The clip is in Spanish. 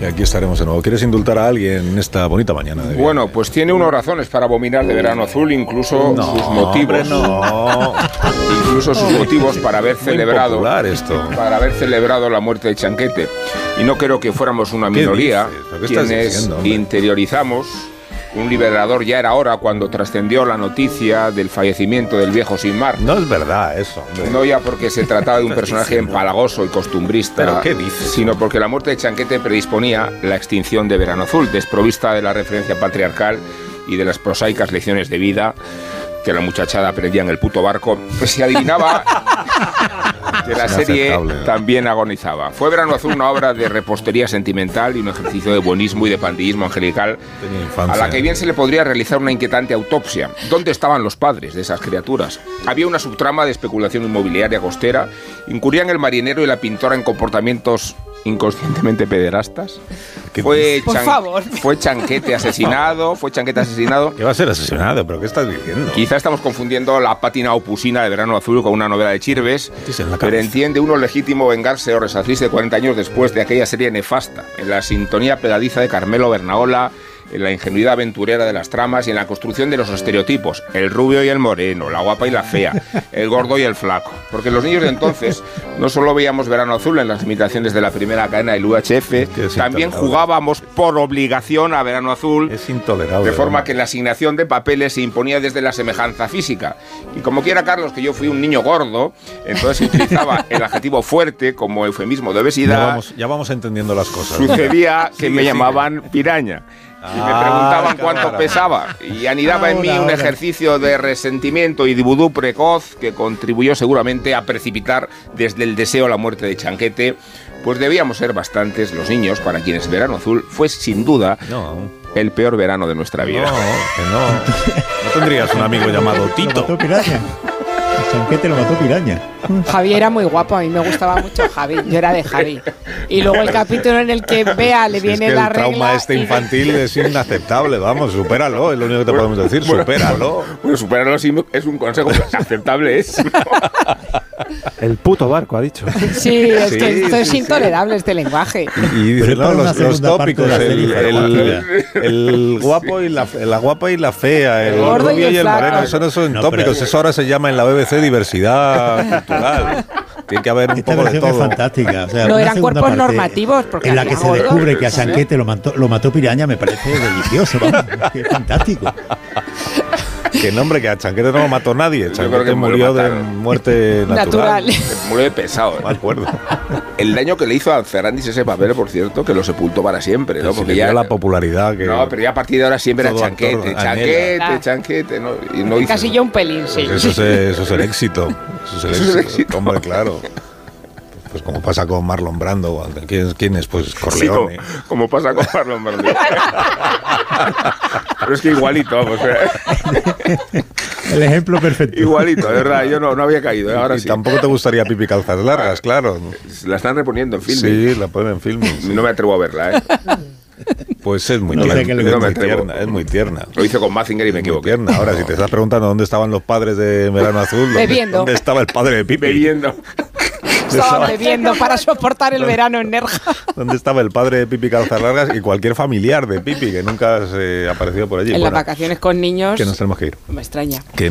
que aquí estaremos de nuevo. ¿Quieres indultar a alguien en esta bonita mañana? De bueno, pues tiene unas razones para abominar de verano azul, incluso sus motivos. no. incluso sus motivos para haber celebrado. esto. Para haber celebrado la muerte de Chanquete. Y no creo que fuéramos una minoría quienes interiorizamos un liberador ya era hora cuando trascendió la noticia del fallecimiento del viejo sin mar. No es verdad eso. No ya porque se trataba de un personaje empalagoso y costumbrista, ¿Pero qué sino porque la muerte de Chanquete predisponía la extinción de Verano Azul, desprovista de la referencia patriarcal y de las prosaicas lecciones de vida que la muchachada aprendía en el puto barco, pues se adivinaba que la serie también agonizaba. Fue Verano Azul una obra de repostería sentimental y un ejercicio de buenismo y de pandillismo angelical a la que bien se le podría realizar una inquietante autopsia. ¿Dónde estaban los padres de esas criaturas? Había una subtrama de especulación inmobiliaria costera, incurrían el marinero y la pintora en comportamientos inconscientemente pederastas. Fue, Por favor. fue Chanquete asesinado, fue Chanquete asesinado. ¿Qué va a ser asesinado? ¿Pero qué estás diciendo? Quizá estamos confundiendo la pátina opusina de Verano Azul con una novela de Chirves, pero entiende uno legítimo vengarse o resarcirse 40 años después de aquella serie nefasta, en la sintonía pegadiza de Carmelo Bernaola, en la ingenuidad aventurera de las tramas y en la construcción de los estereotipos, el rubio y el moreno, la guapa y la fea, el gordo y el flaco. Porque los niños de entonces no solo veíamos Verano Azul en las imitaciones de la primera cadena del UHF, también jugábamos por obligación a Verano Azul. Es intolerable. De forma que la asignación de papeles se imponía desde la semejanza física. Y como quiera Carlos que yo fui un niño gordo, entonces se utilizaba el adjetivo fuerte como eufemismo de obesidad. Ya vamos, ya vamos entendiendo las cosas. Sucedía que me llamaban piraña y me preguntaban ah, cuánto pesaba. Y anidaba en mí un ejercicio de resentimiento y de vudú precoz que contribuyó seguramente a precipitar desde el deseo la muerte de Chanquete. Pues debíamos ser bastantes los niños para quienes Verano Azul fue sin duda el peor verano de nuestra vida. No, que no. No tendrías un amigo llamado Tito. Chanquete lo mató piraña. Javi era muy guapo, a mí me gustaba mucho Javi, yo era de Javi. Y luego el capítulo en el que Bea le viene es la el trauma este infantil es inaceptable, vamos, supéralo, es lo único que te podemos decir, supéralo. Bueno, supéralo es un consejo, aceptable es. El puto barco, ha dicho. Sí, es que esto es intolerable, este lenguaje. Y dice, no, los, tópicos, el, guapo y la, la, guapa y la fea, el, rubio y el, moreno, eso no son tópicos, eso ahora se llama en la BBC diversidad cultural. Tiene que haber un Esta poco de todo. es fantástica. O sea, no eran cuerpos normativos. Porque en la que se descubre que a Sanquete lo mató, lo mató Piraña me parece delicioso. Vamos, es fantástico. Que nombre, que a Chanquete no lo mató nadie. Chanquete murió de muerte natural. Murió de pesado. ¿eh? Me acuerdo. El daño que le hizo a Ferrandis ese papel, por cierto, que lo sepultó para siempre, ¿no? Porque ya la popularidad que. No, pero ya a partir de ahora siempre era Chanquete, Chanquete, Chanquete, ¿no? Y no Casi yo un pelín, sí. Pues eso, es, eso es el éxito. Eso es el éxito. Hombre, claro. Pues como pasa con Marlon Brando. ¿Quién, quién es? Pues Corleone. Sí, como, como, pasa con Marlon Brando. Pero es que igualito, vamos. ¿eh? El ejemplo perfecto. Igualito, de verdad. Yo no, no había caído. ¿eh? Ahora y sí. tampoco te gustaría Pipi Calzas Largas, claro. La están reponiendo en film. Sí, la ponen en film. Sí. No me atrevo a verla, ¿eh? Pues es muy, no, tierna, es muy tierna, es muy tierna. Lo hice con Mazinger y me equivoqué. Tierna. Ahora, si te estás preguntando dónde estaban los padres de Verano Azul, ¿dónde, Bebiendo. ¿dónde estaba el padre de Pipi? Bebiendo. Estaban bebiendo para soportar el verano en Nerja. ¿Dónde estaba el padre de Pipi Calzas Largas y cualquier familiar de Pipi que nunca se apareció por allí? En bueno, las vacaciones con niños. Que nos tenemos que ir. Me extraña. Que